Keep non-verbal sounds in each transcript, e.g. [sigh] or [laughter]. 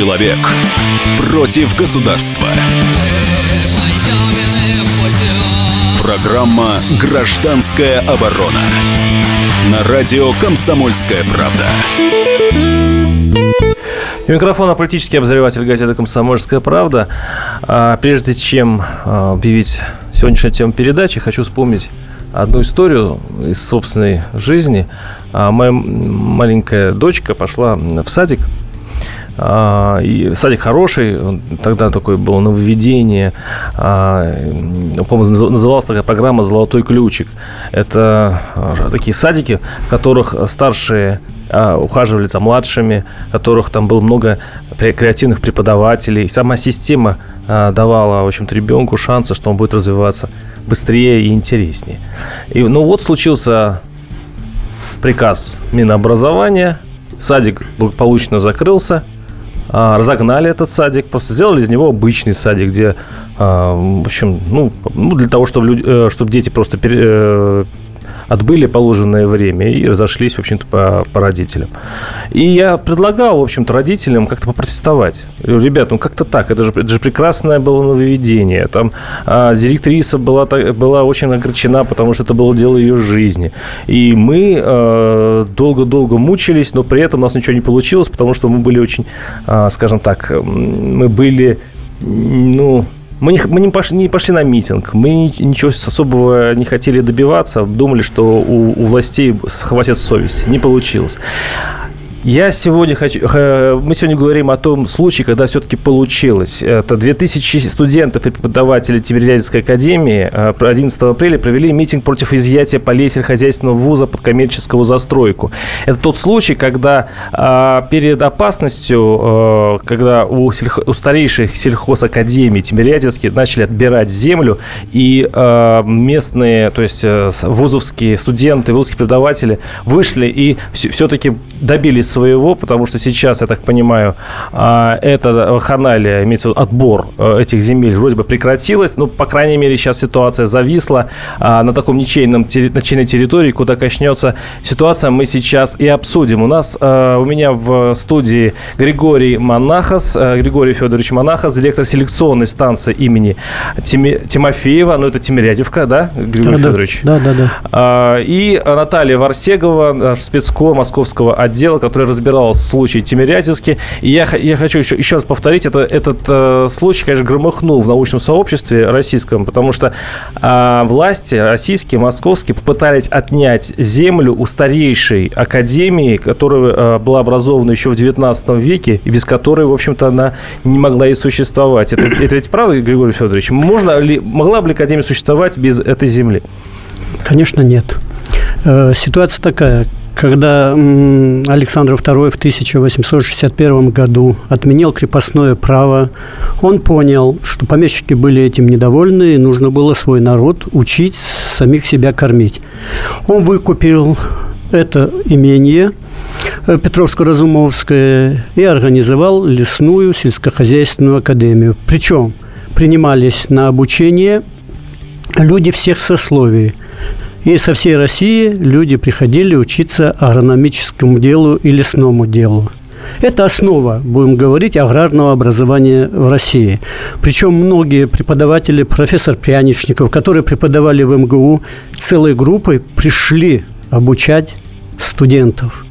Человек против государства. Программа «Гражданская оборона» на радио «Комсомольская правда». У микрофона политический обозреватель газеты «Комсомольская правда». А, прежде чем а, объявить сегодняшнюю тему передачи, хочу вспомнить одну историю из собственной жизни. А, моя маленькая дочка пошла в садик, и садик хороший, тогда такое было нововведение. По-моему, называлась такая программа «Золотой ключик». Это такие садики, в которых старшие ухаживали за младшими, которых там было много креативных преподавателей. Сама система давала, в общем-то, ребенку шансы, что он будет развиваться быстрее и интереснее. И, ну вот случился приказ Минобразования, садик благополучно закрылся, а, разогнали этот садик, просто сделали из него обычный садик, где, а, в общем, ну, ну для того, чтобы, люди, э, чтобы дети просто э, отбыли положенное время и разошлись, в общем-то, по, по родителям. И я предлагал, в общем-то, родителям как-то попротестовать. Ребят, ну как-то так, это же, это же прекрасное было нововведение. Там а, директриса была, была очень огорчена, потому что это было дело ее жизни. И мы а, долго-долго мучились, но при этом у нас ничего не получилось, потому что мы были очень, а, скажем так, мы были, ну, мы не, мы не, пошли, не пошли на митинг, мы ничего особого не хотели добиваться, думали, что у, у властей хватит совести. Не получилось. Я сегодня хочу... Мы сегодня говорим о том случае, когда все-таки получилось. Это 2000 студентов и преподавателей Тимирязевской академии 11 э, апреля провели митинг против изъятия полей сельскохозяйственного вуза под коммерческую застройку. Это тот случай, когда а, перед опасностью, э, когда у, сельхо... у старейших сельхозакадемий Тимирязевских начали отбирать землю, и э, местные, то есть вузовские студенты, вузовские преподаватели вышли и все-таки добились своего, потому что сейчас, я так понимаю, а, это ханалия, имеется в виду отбор э, этих земель вроде бы прекратилась, но, по крайней мере, сейчас ситуация зависла а, на таком ничейном, ничейной территории, куда качнется ситуация, мы сейчас и обсудим. У нас, э, у меня в студии Григорий Монахас, э, Григорий Федорович Монахас, директор селекционной станции имени Тимофеева, ну, это Тимирязевка, да, Григорий да, Федорович? Да, да, да. А, и Наталья Варсегова, спецко московского отдела, который разбирал случай Тимирязевский. И я, я хочу еще, еще раз повторить, это, этот э, случай, конечно, громыхнул в научном сообществе российском, потому что э, власти российские, московские попытались отнять землю у старейшей академии, которая э, была образована еще в 19 веке, и без которой, в общем-то, она не могла и существовать. Это, это ведь правда, Григорий Федорович? Можно ли, могла бы академия существовать без этой земли? Конечно, нет. Э, ситуация такая когда Александр II в 1861 году отменил крепостное право, он понял, что помещики были этим недовольны, и нужно было свой народ учить самих себя кормить. Он выкупил это имение э, Петровско-Разумовское и организовал лесную сельскохозяйственную академию. Причем принимались на обучение люди всех сословий – и со всей России люди приходили учиться агрономическому делу и лесному делу. Это основа, будем говорить, аграрного образования в России. Причем многие преподаватели, профессор Пряничников, которые преподавали в МГУ, целой группой пришли обучать студентов.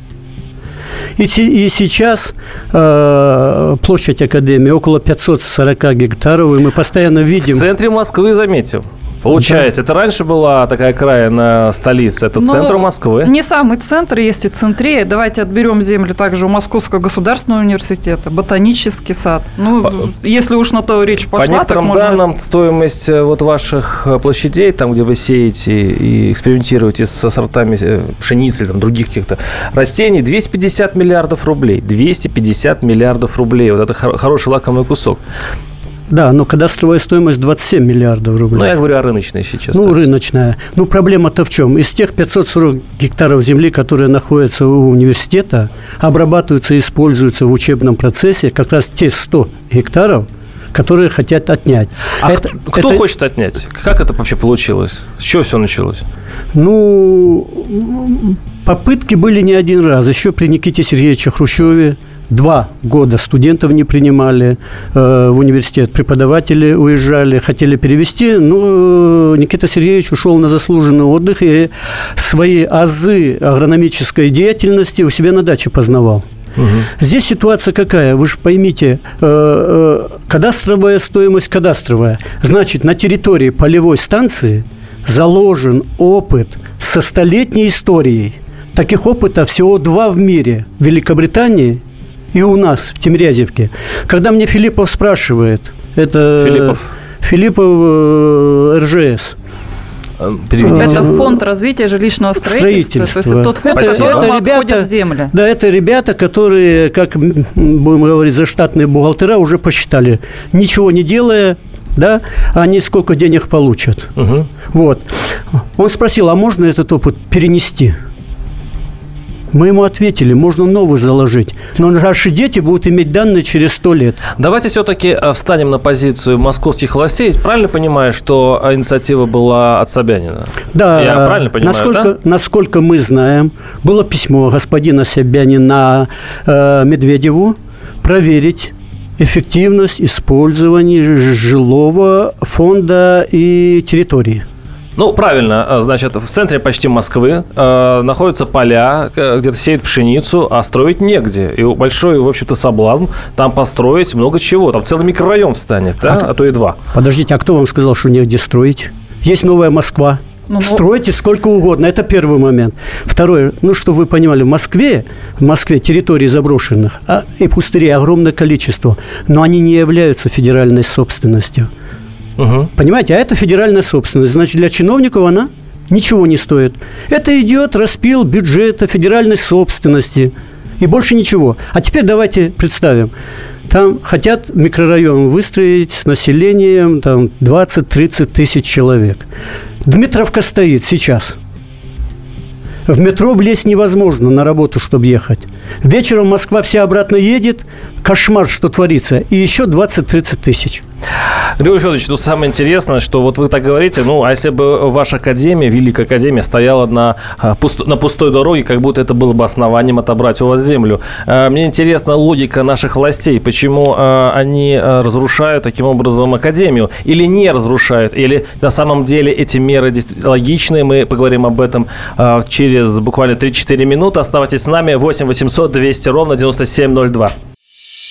И, и сейчас э, площадь Академии около 540 гектаров, и мы постоянно видим... В центре Москвы, заметил. Получается, да. это раньше была такая окраина столицы, это ну, центр Москвы? Не самый центр, есть и центре. Давайте отберем земли также у Московского государственного университета, ботанический сад. Ну, по, если уж на то речь пошла, По некоторым так можно... данным, стоимость э, вот ваших э, площадей, там, где вы сеете и экспериментируете со сортами э, пшеницы или там, других каких-то растений, 250 миллиардов рублей. 250 миллиардов рублей. Вот это хороший лакомый кусок. Да, но кадастровая стоимость 27 миллиардов рублей. Ну, я говорю о рыночной сейчас. Ну, рыночная. Ну, проблема-то в чем? Из тех 540 гектаров земли, которые находятся у университета, обрабатываются и используются в учебном процессе как раз те 100 гектаров, которые хотят отнять. А это, кто это... хочет отнять? Как это вообще получилось? С чего все началось? Ну, попытки были не один раз. Еще при Никите Сергеевиче Хрущеве Два года студентов не принимали э, в университет, преподаватели уезжали, хотели перевести. Ну, Никита Сергеевич ушел на заслуженный отдых и свои азы агрономической деятельности у себя на даче познавал. Угу. Здесь ситуация какая? Вы же поймите, э, э, кадастровая стоимость кадастровая. Значит, на территории полевой станции заложен опыт со столетней историей. Таких опытов всего два в мире. В Великобритании и у нас, в Тимирязевке. Когда мне Филиппов спрашивает, это Филиппов, Филиппов э, РЖС, Переведите. Это фонд развития жилищного строительства. строительства. То есть тот фонд, это, это ребята, земля. Да, это ребята, которые, как будем говорить, заштатные бухгалтера уже посчитали, ничего не делая, да, они сколько денег получат. Угу. Вот. Он спросил, а можно этот опыт перенести? Мы ему ответили, можно новый заложить. Но наши дети будут иметь данные через сто лет. Давайте все-таки э, встанем на позицию московских властей. Правильно понимаю, что инициатива была от Собянина? Да. Я правильно понимаю, насколько, да? Насколько мы знаем, было письмо господина Собянина э, Медведеву проверить эффективность использования жилого фонда и территории. Ну, правильно. А, значит, в центре почти Москвы э, находятся поля, где-то сеют пшеницу, а строить негде. И большой, в общем-то, соблазн там построить много чего. Там целый микрорайон встанет, да? А, а то и два. Подождите, а кто вам сказал, что негде строить? Есть новая Москва. Ну, ну, Стройте сколько угодно. Это первый момент. Второе, ну, что вы понимали, в Москве, в Москве территорий заброшенных а, и пустырей огромное количество, но они не являются федеральной собственностью. Угу. Понимаете, а это федеральная собственность. Значит, для чиновников она ничего не стоит. Это идет распил бюджета федеральной собственности. И больше ничего. А теперь давайте представим. Там хотят микрорайон выстроить с населением там, 20-30 тысяч человек. Дмитровка стоит сейчас. В метро влезть невозможно на работу, чтобы ехать. Вечером Москва вся обратно едет, кошмар, что творится, и еще 20-30 тысяч. Григорий Федорович, ну самое интересное, что вот вы так говорите, ну, а если бы ваша академия, Великая Академия, стояла на, а, на пустой дороге, как будто это было бы основанием отобрать у вас землю. А, мне интересна логика наших властей, почему а, они разрушают таким образом Академию, или не разрушают, или на самом деле эти меры логичные, мы поговорим об этом через буквально 3-4 минуты. Оставайтесь с нами, 8 800 200 ровно 9702.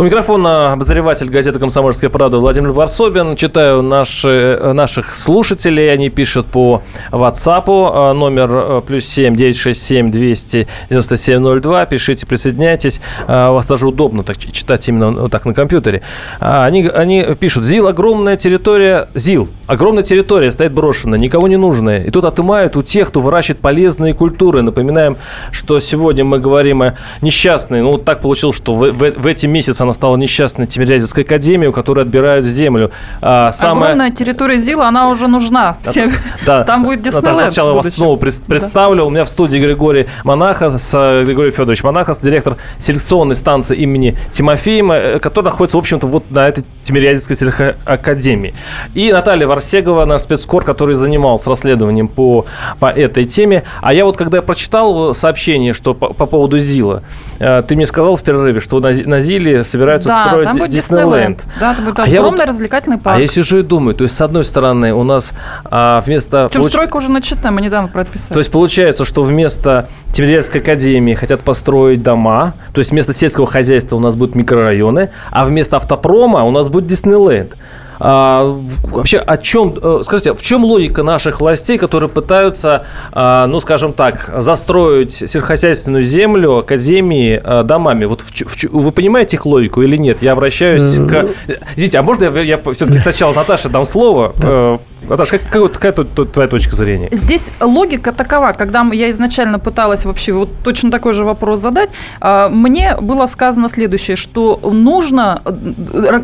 У микрофона обозреватель газеты «Комсомольская правда» Владимир Варсобин. Читаю наши, наших слушателей. Они пишут по WhatsApp. А, номер э, плюс 7 967 297 02. Пишите, присоединяйтесь. А, у вас даже удобно так читать именно вот так на компьютере. А, они, они пишут. ЗИЛ огромная территория. ЗИЛ. Огромная территория стоит брошенная, никого не нужная. И тут отымают у тех, кто выращивает полезные культуры. Напоминаем, что сегодня мы говорим о несчастной. Ну, вот так получилось, что в, в, в эти месяцы она стала несчастной Тимирязевской академией, у которой отбирают землю. А, самая... Огромная территория ЗИЛа, она уже нужна. Все... Да, [laughs] Там будет Диснейленд. Сначала вас снова представлю. У меня в студии Григорий Монахас, Григорий Федорович Монахас, директор селекционной станции имени Тимофеева, э, который находится, в общем-то, вот на этой Тимирязевской сельхоакадемии. И Наталья Варсегова, наш спецкор, который занимался расследованием по, по этой теме. А я вот, когда прочитал сообщение, что по, по поводу ЗИЛа, э, ты мне сказал в перерыве, что на, на ЗИЛе собираются да, строить там будет Диснейленд. Да, там будет а огромный вот, развлекательный парк. А я сижу и думаю, то есть, с одной стороны, у нас а, вместо... Причем получ... стройка уже начата, мы недавно про это писали. То есть, получается, что вместо Тимирязевской академии хотят построить дома, то есть, вместо сельского хозяйства у нас будут микрорайоны, а вместо автопрома у нас будет Диснейленд. А, вообще, о чем, э, скажите, в чем логика наших властей, которые пытаются, а, ну, скажем так, застроить сельскохозяйственную землю, академии а, домами? Вот в, в, вы понимаете их логику или нет? Я обращаюсь э, к... Извините, а можно я, я все-таки сначала Наташе дам слово? Да. Наташа, как, какая, какая тут, тут твоя точка зрения? Здесь логика такова, когда я изначально пыталась вообще вот точно такой же вопрос задать, мне было сказано следующее, что нужно,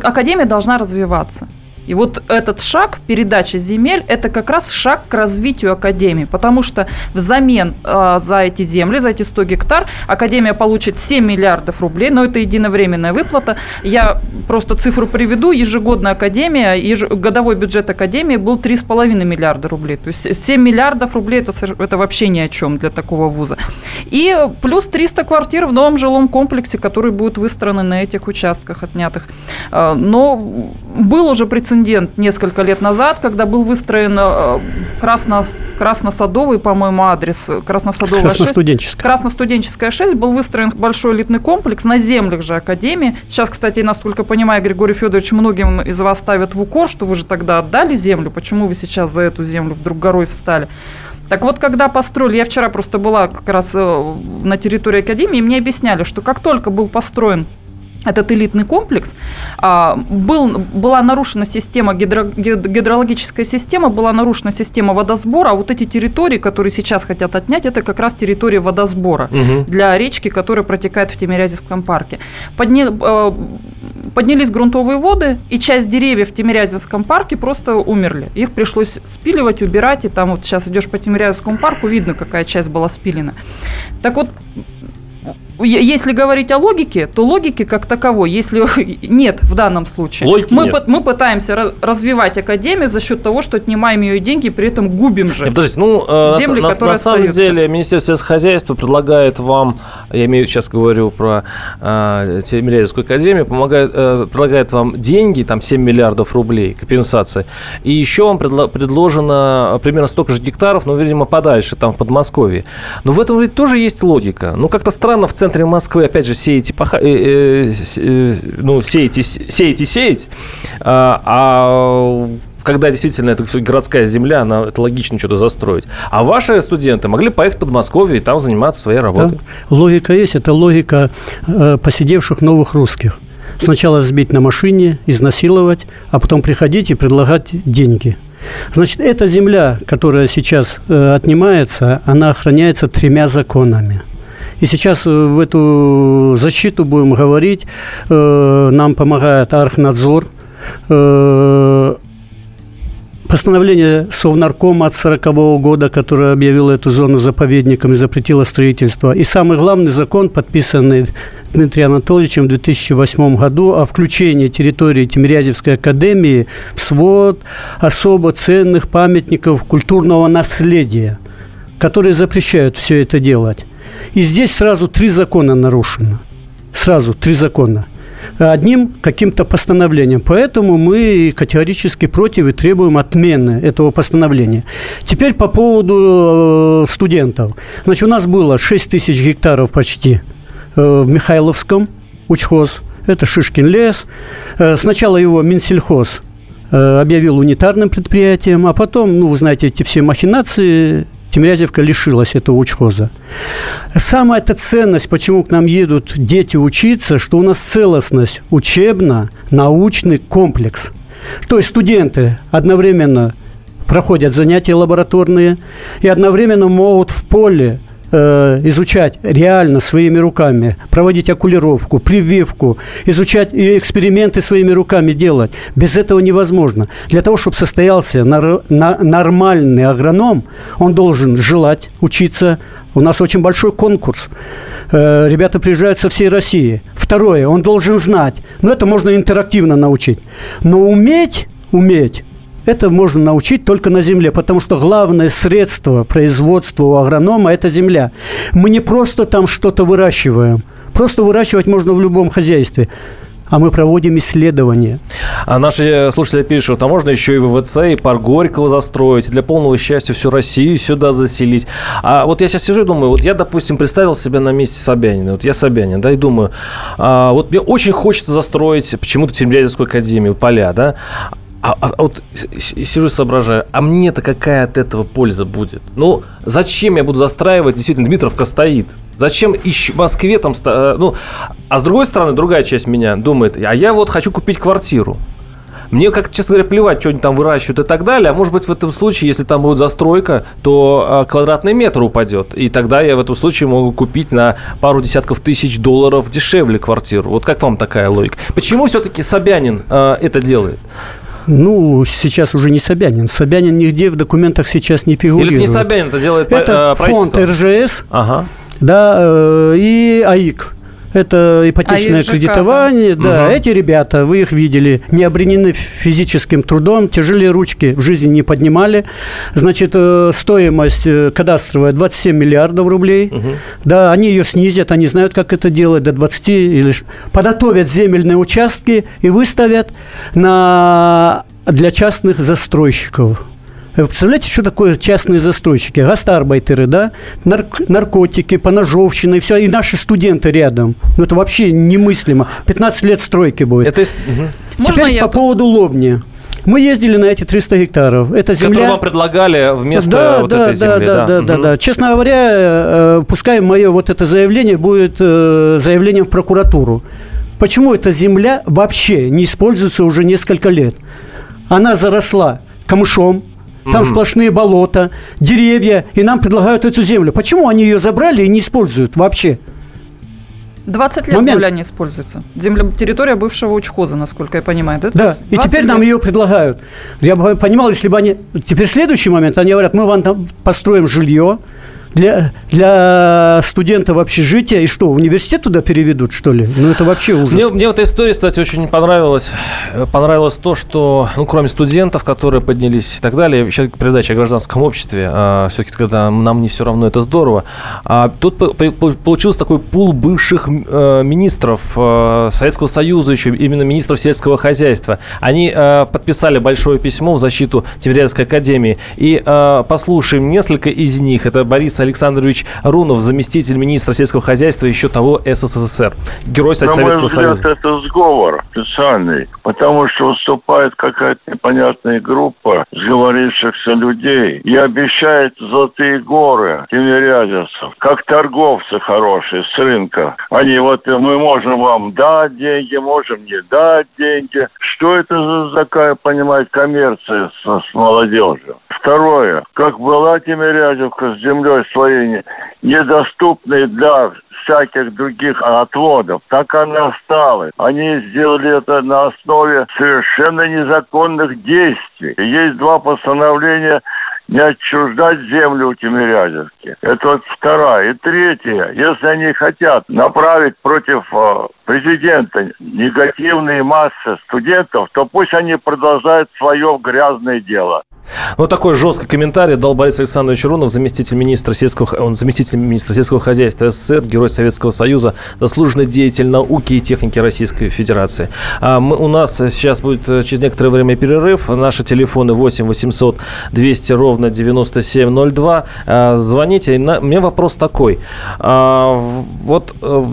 Академия должна развиваться. И вот этот шаг, передача земель, это как раз шаг к развитию Академии, потому что взамен э, за эти земли, за эти 100 гектар, Академия получит 7 миллиардов рублей, но это единовременная выплата. Я просто цифру приведу. Ежегодная Академия, еж... годовой бюджет Академии был 3,5 миллиарда рублей. То есть 7 миллиардов рублей это, это вообще ни о чем для такого вуза. И плюс 300 квартир в новом жилом комплексе, которые будут выстроены на этих участках отнятых. А, но был уже прецедент несколько лет назад, когда был выстроен э, красно, красносадовый, по-моему, адрес, красносадовая Красностуденческая. 6. Красностуденческая 6 был выстроен большой элитный комплекс на землях же Академии. Сейчас, кстати, насколько понимаю, Григорий Федорович, многим из вас ставят в укор, что вы же тогда отдали землю, почему вы сейчас за эту землю вдруг горой встали. Так вот, когда построили, я вчера просто была как раз э, на территории Академии, и мне объясняли, что как только был построен этот элитный комплекс, а, был, была нарушена система, гидро, гидрологическая система, была нарушена система водосбора, а вот эти территории, которые сейчас хотят отнять, это как раз территория водосбора угу. для речки, которая протекает в Тимирязевском парке. Подня, а, поднялись грунтовые воды, и часть деревьев в Тимирязевском парке просто умерли. Их пришлось спиливать, убирать, и там вот сейчас идешь по Тимирязевскому парку, видно, какая часть была спилена. Так вот, если говорить о логике, то логики как таковой, если [laughs] нет в данном случае. Логики мы, нет. мы пытаемся развивать академию за счет того, что отнимаем ее деньги, при этом губим же. Нет, подождите, ну, э, земли, на, которые на самом остаются. деле Министерство сельскохозяйства предлагает вам, я имею сейчас говорю про э, Тимирязевскую академию, помогает, э, предлагает вам деньги, там 7 миллиардов рублей компенсации, и еще вам предло, предложено примерно столько же гектаров, но, видимо, подальше, там, в Подмосковье. Но в этом ведь тоже есть логика. Ну, как-то странно в центре центре Москвы, опять же, сеете, паха, э, э, э, ну, сеете, сеете, сеять, а, а когда действительно это городская земля, она, это логично что-то застроить. А ваши студенты могли поехать в Подмосковье и там заниматься своей работой. Да. Логика есть, это логика э, посидевших новых русских. Сначала сбить на машине, изнасиловать, а потом приходить и предлагать деньги. Значит, эта земля, которая сейчас э, отнимается, она охраняется тремя законами – и сейчас э, в эту защиту будем говорить. Э, нам помогает Архнадзор. Э, постановление Совнаркома от 1940 года, которое объявило эту зону заповедником и запретило строительство. И самый главный закон, подписанный Дмитрием Анатольевичем в 2008 году о включении территории Тимирязевской академии в свод особо ценных памятников культурного наследия, которые запрещают все это делать. И здесь сразу три закона нарушено. Сразу три закона одним каким-то постановлением. Поэтому мы категорически против и требуем отмены этого постановления. Теперь по поводу э, студентов. Значит, у нас было 6 тысяч гектаров почти э, в Михайловском учхоз. Это Шишкин лес. Э, сначала его Минсельхоз объявил унитарным предприятием, а потом, ну, вы знаете, эти все махинации Тимирязевка лишилась этого учхоза. Самая эта ценность, почему к нам едут дети учиться, что у нас целостность учебно-научный комплекс. То есть студенты одновременно проходят занятия лабораторные и одновременно могут в поле Э, изучать реально своими руками, проводить окулировку, прививку, изучать и эксперименты своими руками делать. Без этого невозможно. Для того, чтобы состоялся нар- на- нормальный агроном, он должен желать учиться. У нас очень большой конкурс. Э, ребята приезжают со всей России. Второе, он должен знать. Но это можно интерактивно научить. Но уметь, уметь это можно научить только на земле, потому что главное средство производства у агронома – это земля. Мы не просто там что-то выращиваем. Просто выращивать можно в любом хозяйстве а мы проводим исследования. А наши слушатели пишут, а можно еще и ВВЦ, и парк Горького застроить, для полного счастья всю Россию сюда заселить. А вот я сейчас сижу и думаю, вот я, допустим, представил себя на месте Собянина, вот я Собянин, да, и думаю, а, вот мне очень хочется застроить почему-то Тимирязевскую академию, поля, да, А, а, а вот сижу и соображаю, а мне-то какая от этого польза будет? Ну, зачем я буду застраивать? Действительно, Дмитровка стоит. Зачем ищу в Москве там... Э, ну, а с другой стороны, другая часть меня думает, а я вот хочу купить квартиру. Мне, как честно говоря, плевать, что они там выращивают и так далее. А может быть, в этом случае, если там будет застройка, то э, квадратный метр упадет. И тогда я в этом случае могу купить на пару десятков тысяч долларов дешевле квартиру. Вот как вам такая логика? Почему все-таки Собянин э, это делает? Ну, сейчас уже не Собянин. Собянин нигде в документах сейчас не фигурирует. Или не Собянин это делает Это э, фонд РЖС ага. да, э, и АИК это ипотечное а кредитование. Да, да угу. эти ребята, вы их видели, не обременены физическим трудом, тяжелые ручки в жизни не поднимали. Значит, э, стоимость э, кадастровая 27 миллиардов рублей. Угу. Да, они ее снизят, они знают, как это делать, до 20 или подготовят земельные участки и выставят на для частных застройщиков. Вы представляете, что такое частные застройщики? Гастарбайтеры, да? Нарк- наркотики, поножовщина и все. И наши студенты рядом. Ну, это вообще немыслимо. 15 лет стройки будет. Это... Угу. Теперь Можно по я... поводу Лобни. Мы ездили на эти 300 гектаров. Это земля... Которую вам предлагали вместо да, вот да, этой да, земли. Да, да, да, угу. да. Честно говоря, э, пускай мое вот это заявление будет э, заявлением в прокуратуру. Почему эта земля вообще не используется уже несколько лет? Она заросла камышом, там mm сплошные болота, деревья, и нам предлагают эту землю. Почему они ее забрали и не используют вообще? 20 лет Момент. земля не используется. Земля, территория бывшего учхоза, насколько я понимаю. Да, да. и теперь лет. нам ее предлагают. Я бы понимал, если бы они... Теперь следующий момент, они говорят, мы вам там построим жилье, для, для студентов общежития. И что, университет туда переведут, что ли? Ну, это вообще ужас. Мне, мне в этой истории, кстати, очень понравилось. Понравилось то, что, ну, кроме студентов, которые поднялись и так далее, еще передача о гражданском обществе, а, все-таки, когда нам не все равно, это здорово. А тут получился такой пул бывших э, министров э, Советского Союза, еще именно министров сельского хозяйства. Они э, подписали большое письмо в защиту Тимирязевской академии. И э, послушаем несколько из них. Это Борис Александрович Рунов, заместитель министра сельского хозяйства еще того СССР. Герой На Советского мой взгляд, Союза. это сговор специальный, потому что выступает какая-то непонятная группа сговорившихся людей и обещает золотые горы тимирязевцев, как торговцы хорошие с рынка. Они вот, мы можем вам дать деньги, можем не дать деньги. Что это за такая, понимаете, коммерция с, с молодежью? Второе. Как была Тимирязевка с землей своей недоступной для всяких других отводов. Так она осталась. Они сделали это на основе совершенно незаконных действий. Есть два постановления не отчуждать землю у Тимирязевки. Это вот вторая. И третье, если они хотят направить против э, президента негативные массы студентов, то пусть они продолжают свое грязное дело. Вот такой жесткий комментарий дал Борис Александрович Рунов, заместитель министра сельского, он заместитель министра сельского хозяйства СССР, герой Советского Союза, заслуженный деятель науки и техники Российской Федерации. А мы, у нас сейчас будет э, через некоторое время перерыв. Наши телефоны 8 800 200 ровно 9702. А, звоните. У меня вопрос такой. А, вот э,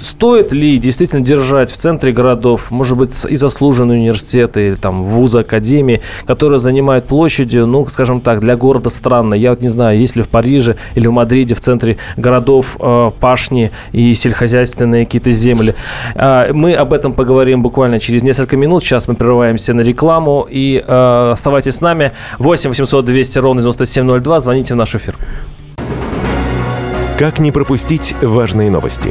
стоит ли действительно держать в центре городов, может быть, и заслуженные университеты, или там вузы, академии, которые занимают площадью, ну, скажем так, для города странно. Я вот не знаю, есть ли в Париже или в Мадриде в центре городов э, пашни и сельскохозяйственные какие-то земли. Э, мы об этом поговорим буквально через несколько минут. Сейчас мы прерываемся на рекламу. И э, оставайтесь с нами. 8 800 200 ровно 9702. Звоните в наш эфир. Как не пропустить важные новости?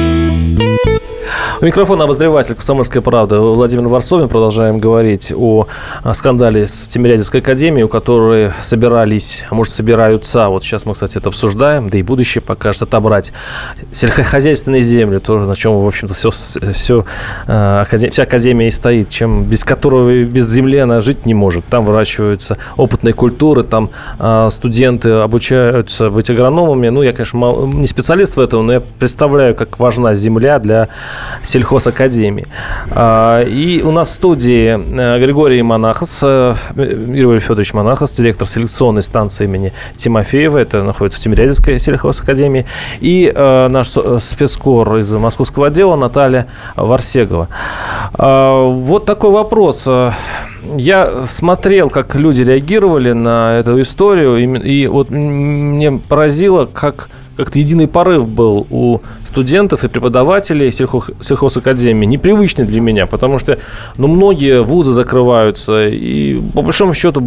У микрофона обозреватель «Комсомольская правда» Владимир Варсовин. Продолжаем говорить о скандале с Тимирязевской академией, у которой собирались, а может, собираются, вот сейчас мы, кстати, это обсуждаем, да и будущее покажет, отобрать сельскохозяйственные земли, тоже на чем, в общем-то, все, все, э, вся академия и стоит, чем без которого, без земли она жить не может. Там выращиваются опытные культуры, там э, студенты обучаются быть агрономами. Ну, я, конечно, не специалист в этом, но я представляю, как важна земля для сельхозакадемии. А, и у нас в студии э, Григорий Монахос, э, Григорий Федорович Монахос, директор селекционной станции имени Тимофеева, это находится в Тимирязевской сельхозакадемии, и э, наш спецкор из московского отдела Наталья Варсегова. А, вот такой вопрос. Я смотрел, как люди реагировали на эту историю, и вот мне поразило, как как-то единый порыв был у студентов и преподавателей сельхоз, сельхозакадемии, непривычный для меня, потому что ну, многие вузы закрываются, и по большому счету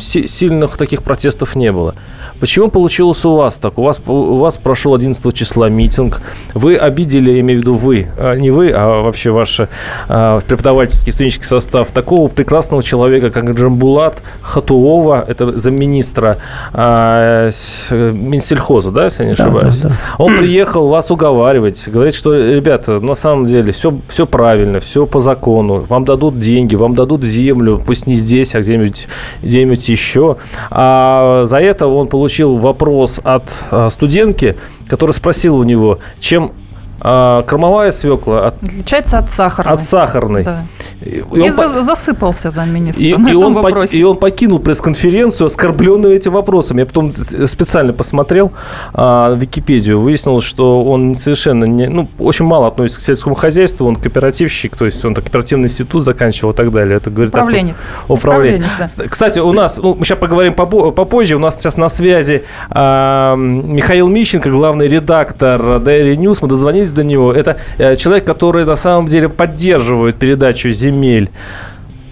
сильных таких протестов не было. Почему получилось у вас так? У вас, у вас прошел 11 числа митинг. Вы обидели, я имею в виду вы, а не вы, а вообще ваш а, преподавательский студенческий состав, такого прекрасного человека, как Джамбулат Хатуова, это замминистра а, Минсельхоза, да, если я не ошибаюсь? Да, да, да. Он приехал вас уговаривать, говорит, что, ребята, на самом деле все, все правильно, все по закону, вам дадут деньги, вам дадут землю, пусть не здесь, а где-нибудь где еще. А за это он получил вопрос от а, студентки, которая спросила у него, чем а, кормовая свекла от... отличается от сахарной. От сахарной. Да. И, и он за, засыпался замминистра и, и он вопросе. По, и он покинул пресс-конференцию, оскорбленную этим вопросом. Я потом специально посмотрел а, Википедию, выяснилось, что он совершенно не, ну, очень мало относится к сельскому хозяйству, он кооперативщик, то есть он кооперативный институт заканчивал и так далее. Это говорит Управленец. О, управленец. Управленец да. Кстати, у нас, ну, мы сейчас поговорим попозже, у нас сейчас на связи а, Михаил Мищенко, главный редактор Dairy News. Мы дозвонились до него. Это э, человек, который на самом деле поддерживает передачу земель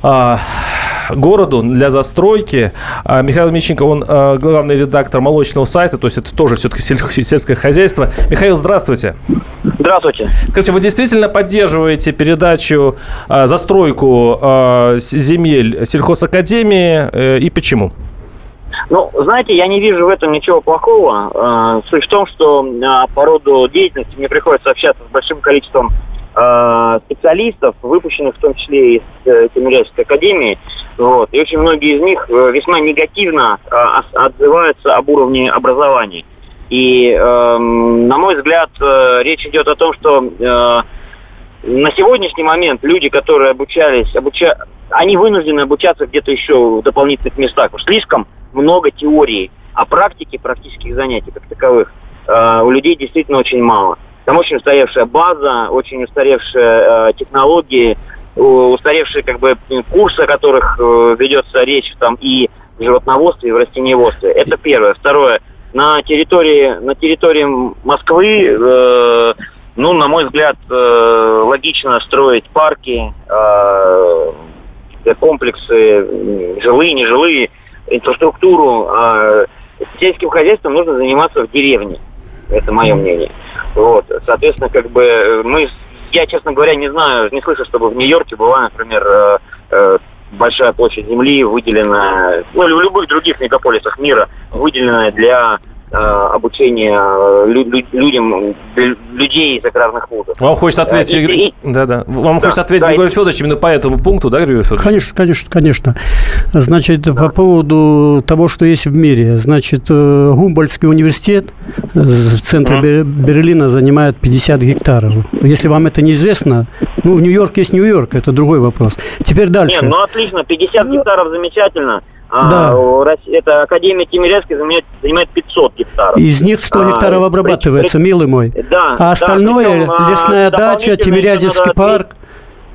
а, городу для застройки. А, Михаил Мищенко, он а, главный редактор молочного сайта, то есть это тоже все-таки сельское хозяйство. Михаил, здравствуйте. Здравствуйте. Скажите, вы действительно поддерживаете передачу, застройку земель сельхозакадемии э, и почему? Ну, знаете, я не вижу в этом ничего плохого. А, суть в том, что а, по роду деятельности мне приходится общаться с большим количеством а, специалистов, выпущенных в том числе из э, Тимирязевской академии. Вот. И очень многие из них э, весьма негативно отзываются об уровне образования. И, эм, на мой взгляд, э, речь идет о том, что на сегодняшний момент люди, которые обучались, обуча... они вынуждены обучаться где-то еще в дополнительных местах. Уж слишком много теории, а практики, практических занятий как таковых э, у людей действительно очень мало. Там очень устаревшая база, очень устаревшие э, технологии, устаревшие как бы курсы, о которых э, ведется речь там и в животноводстве, и в растениеводстве. Это первое. Второе. На территории, на территории Москвы, э, ну, на мой взгляд, э, логично строить парки, э, комплексы, жилые, нежилые, инфраструктуру. А сельским хозяйством нужно заниматься в деревне. Это мое мнение. Вот. Соответственно, как бы мы, я, честно говоря, не знаю, не слышу, чтобы в Нью-Йорке была, например, э, э, большая площадь земли выделена, ну, или в любых других мегаполисах мира, выделенная для Э, обучения э, людям, людей из аграрных вузов. Вам хочется ответить, и, и, да, да. Вам да, хочется ответить, да, Григорий и... Федорович, именно по этому пункту, да, Григорий Федорович? Конечно, конечно, конечно. Значит, да. по поводу того, что есть в мире. Значит, э, Гумбольдский университет в центре mm. Берлина занимает 50 гектаров. Если вам это неизвестно, ну, Нью-Йорк есть Нью-Йорк, это другой вопрос. Теперь дальше. Нет, ну отлично, 50 гектаров замечательно. А, да. это Академия Тимирязевской занимает, занимает 500 гектаров. Из них 100 а, гектаров обрабатывается, при, милый мой. Да. А остальное, да, причем, лесная дача, Тимирязевский парк.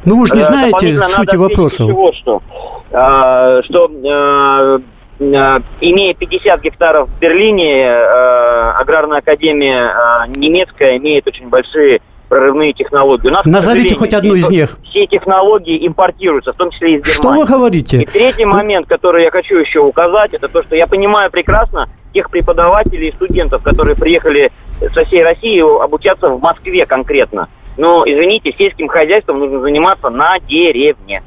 Ну, вы же не знаете сути вопросов. Вот что, а, что а, а, имея 50 гектаров в Берлине, а, аграрная академия а, немецкая имеет очень большие прорывные технологии. У нас, Назовите хоть одну из них. Все технологии импортируются, в том числе из Германии. Что вы говорите? И третий момент, который я хочу еще указать, это то, что я понимаю прекрасно тех преподавателей и студентов, которые приехали со всей России обучаться в Москве конкретно. Но, извините, сельским хозяйством нужно заниматься на деревне.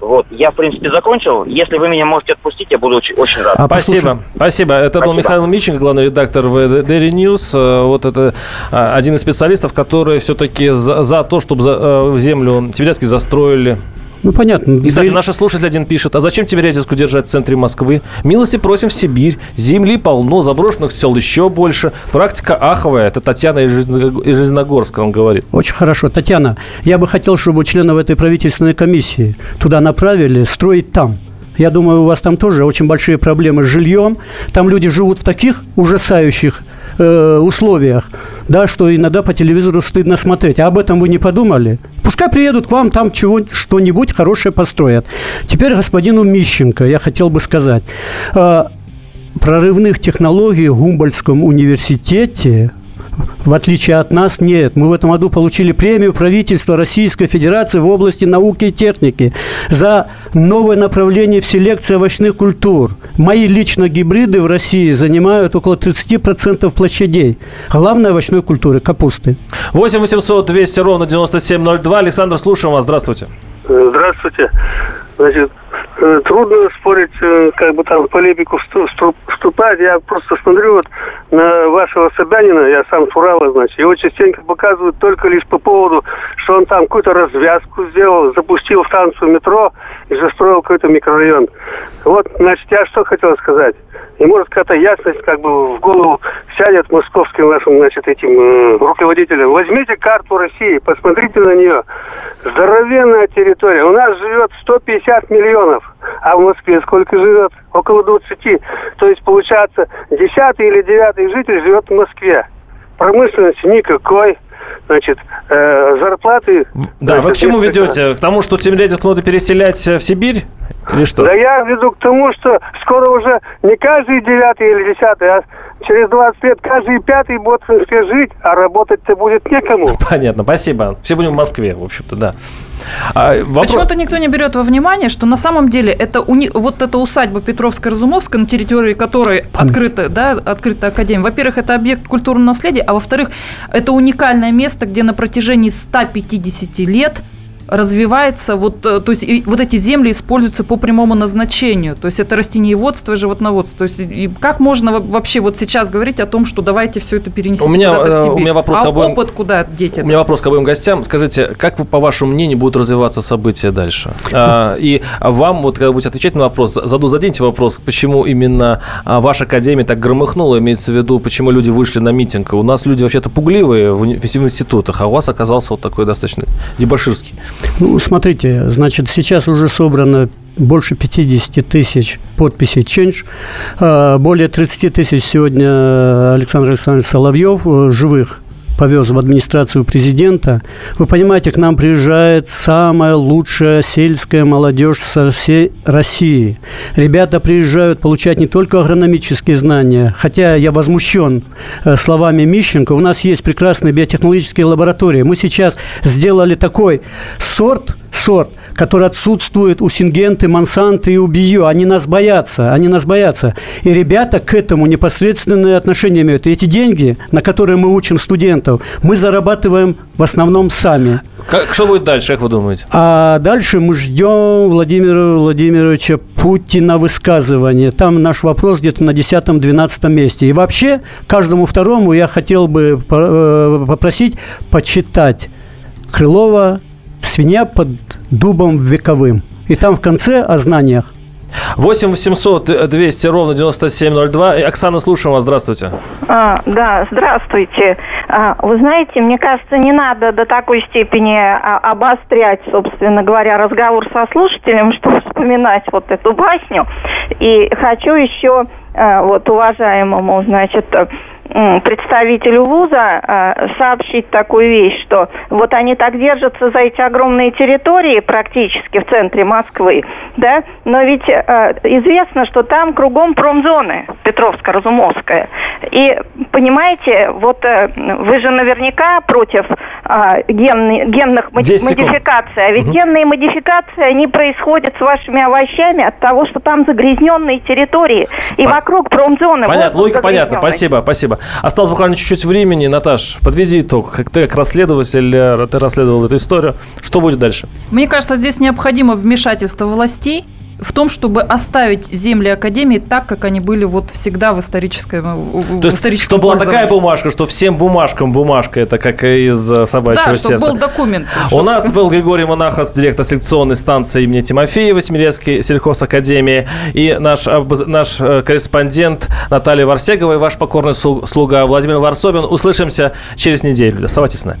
Вот, я, в принципе, закончил. Если вы меня можете отпустить, я буду очень, очень рад. А, спасибо, спасибо. Это Спасибо. был Михаил Миченко, главный редактор в Daily News. Э, вот это а, один из специалистов, который все-таки за, за то, чтобы за, э, землю Тибирязки застроили ну, понятно. И, кстати, да... наш слушатель один пишет, а зачем Тимирязевску держать в центре Москвы? Милости просим в Сибирь. Земли полно, заброшенных сел еще больше. Практика аховая. Это Татьяна из Железногорска, он говорит. Очень хорошо. Татьяна, я бы хотел, чтобы членов этой правительственной комиссии туда направили строить там. Я думаю, у вас там тоже очень большие проблемы с жильем. Там люди живут в таких ужасающих э, условиях, да, что иногда по телевизору стыдно смотреть. А об этом вы не подумали? Пускай приедут к вам, там чего, что-нибудь хорошее построят. Теперь господину Мищенко я хотел бы сказать. Э, прорывных технологий в Гумбольдском университете в отличие от нас, нет. Мы в этом году получили премию правительства Российской Федерации в области науки и техники за новое направление в селекции овощных культур. Мои лично гибриды в России занимают около 30% площадей. Главной овощной культуры – капусты. 8 800 200 ровно 9702. Александр, слушаем вас. Здравствуйте. Здравствуйте. Значит, Э, трудно спорить, э, как бы там в полемику вступать. Я просто смотрю вот на вашего Собянина, я сам с Урала, значит, его частенько показывают только лишь по поводу, что он там какую-то развязку сделал, запустил станцию метро и застроил какой-то микрорайон. Вот, значит, я что хотел сказать. И может какая-то ясность как бы в голову сядет московским нашим, значит, этим э, руководителям. Возьмите карту России, посмотрите на нее. Здоровенная территория. У нас живет 150 миллионов. А в Москве сколько живет? Около 20. То есть, получается, десятый или девятый житель живет в Москве. Промышленности никакой. Значит, э, зарплаты... Да, значит, вы к чему ведете? К тому, что Тимирязев надо переселять в Сибирь? Или что? Да я веду к тому, что скоро уже не каждый девятый или десятый, а через 20 лет каждый пятый будет жить, а работать-то будет некому. [laughs] Понятно, спасибо. Все будем в Москве, в общем-то, да. А, вопрос... Почему-то никто не берет во внимание, что на самом деле это уни... вот эта усадьба Петровская-Разумовская, на территории которой открыта, да, открыта академия. Во-первых, это объект культурного наследия, а во-вторых, это уникальное место, где на протяжении 150 лет развивается, вот, э, то есть и вот эти земли используются по прямому назначению, то есть это растениеводство и животноводство. То есть и как можно вообще вот сейчас говорить о том, что давайте все это меня, куда-то в Сибирь? У меня вопрос а к обоим, опыт куда деть? У меня вопрос к обоим гостям. Скажите, как вы, по вашему мнению, будут развиваться события дальше? А, и вам, вот когда будете отвечать на вопрос, заду, заденьте вопрос, почему именно а, ваша академия так громыхнула, имеется в виду, почему люди вышли на митинг. У нас люди вообще-то пугливые в институтах, а у вас оказался вот такой достаточно дебаширский. Ну, смотрите, значит, сейчас уже собрано больше 50 тысяч подписей «Change». А, более 30 тысяч сегодня Александр Александрович Соловьев э, живых повез в администрацию президента. Вы понимаете, к нам приезжает самая лучшая сельская молодежь со всей России. Ребята приезжают получать не только агрономические знания, хотя я возмущен э, словами Мищенко. У нас есть прекрасные биотехнологические лаборатории. Мы сейчас сделали такой сорт, сорт, который отсутствует у Сингенты, Монсанты и у Био. Они нас боятся, они нас боятся. И ребята к этому непосредственное отношение имеют. И эти деньги, на которые мы учим студентов, мы зарабатываем в основном сами. Как, что будет дальше, как вы думаете? А дальше мы ждем Владимира Владимировича Путина высказывания. Там наш вопрос где-то на 10-12 месте. И вообще, каждому второму я хотел бы э, попросить почитать Крылова «Свинья под дубом вековым». И там в конце о знаниях. 8 800 200 ровно 9702. Оксана, слушаем вас. Здравствуйте. А, да, здравствуйте. А, вы знаете, мне кажется, не надо до такой степени а, обострять, собственно говоря, разговор со слушателем, [laughs] чтобы вспоминать вот эту басню. И хочу еще а, вот уважаемому, значит, представителю вуза э, сообщить такую вещь, что вот они так держатся за эти огромные территории практически в центре Москвы, да, но ведь э, известно, что там кругом промзоны Петровско-Разумовская. И понимаете, вот э, вы же наверняка против генны, генных моди- модификаций, а ведь угу. генные модификации, они происходят с вашими овощами от того, что там загрязненные территории, и вокруг промзоны. Понятно, логика понятна, спасибо, спасибо. Осталось буквально чуть-чуть времени. Наташ, подведи итог. Как ты, как расследователь, э, ты расследовал эту историю. Что будет дальше? Мне кажется, здесь необходимо вмешательство властей, в том, чтобы оставить земли Академии так, как они были вот всегда в историческом То есть, что была такая бумажка, что всем бумажкам бумажка, это как из э, собачьего да, сердца. Да, был документ. У нас был Григорий Монахас, директор селекционной станции имени Тимофеева, Семирецкой сельхозакадемии, и наш, наш э, корреспондент Наталья Варсегова и ваш покорный слуга Владимир Варсобин. Услышимся через неделю. Оставайтесь с нами.